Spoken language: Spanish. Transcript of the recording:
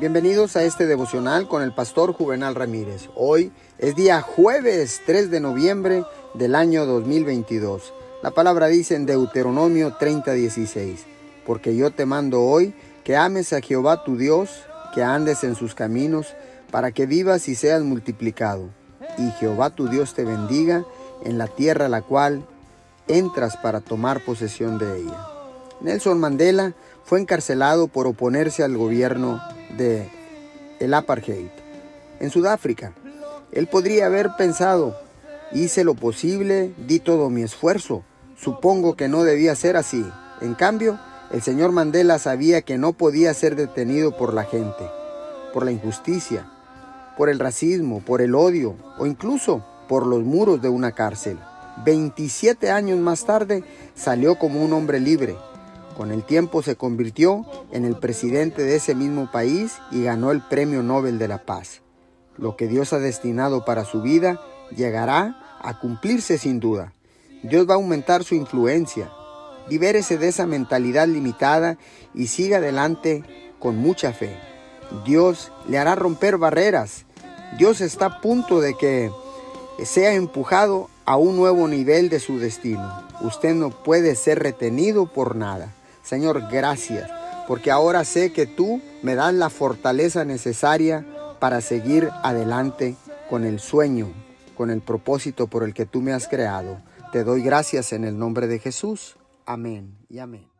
Bienvenidos a este devocional con el pastor Juvenal Ramírez. Hoy es día jueves 3 de noviembre del año 2022. La palabra dice en Deuteronomio 30:16, porque yo te mando hoy que ames a Jehová tu Dios, que andes en sus caminos, para que vivas y seas multiplicado. Y Jehová tu Dios te bendiga en la tierra a la cual entras para tomar posesión de ella. Nelson Mandela fue encarcelado por oponerse al gobierno de el apartheid en Sudáfrica. Él podría haber pensado, hice lo posible, di todo mi esfuerzo. Supongo que no debía ser así. En cambio, el señor Mandela sabía que no podía ser detenido por la gente, por la injusticia, por el racismo, por el odio o incluso por los muros de una cárcel. 27 años más tarde salió como un hombre libre, con el tiempo se convirtió en el presidente de ese mismo país y ganó el Premio Nobel de la Paz. Lo que Dios ha destinado para su vida llegará a cumplirse sin duda. Dios va a aumentar su influencia. Libérese de esa mentalidad limitada y siga adelante con mucha fe. Dios le hará romper barreras. Dios está a punto de que sea empujado a un nuevo nivel de su destino. Usted no puede ser retenido por nada. Señor, gracias, porque ahora sé que tú me das la fortaleza necesaria para seguir adelante con el sueño, con el propósito por el que tú me has creado. Te doy gracias en el nombre de Jesús. Amén y amén.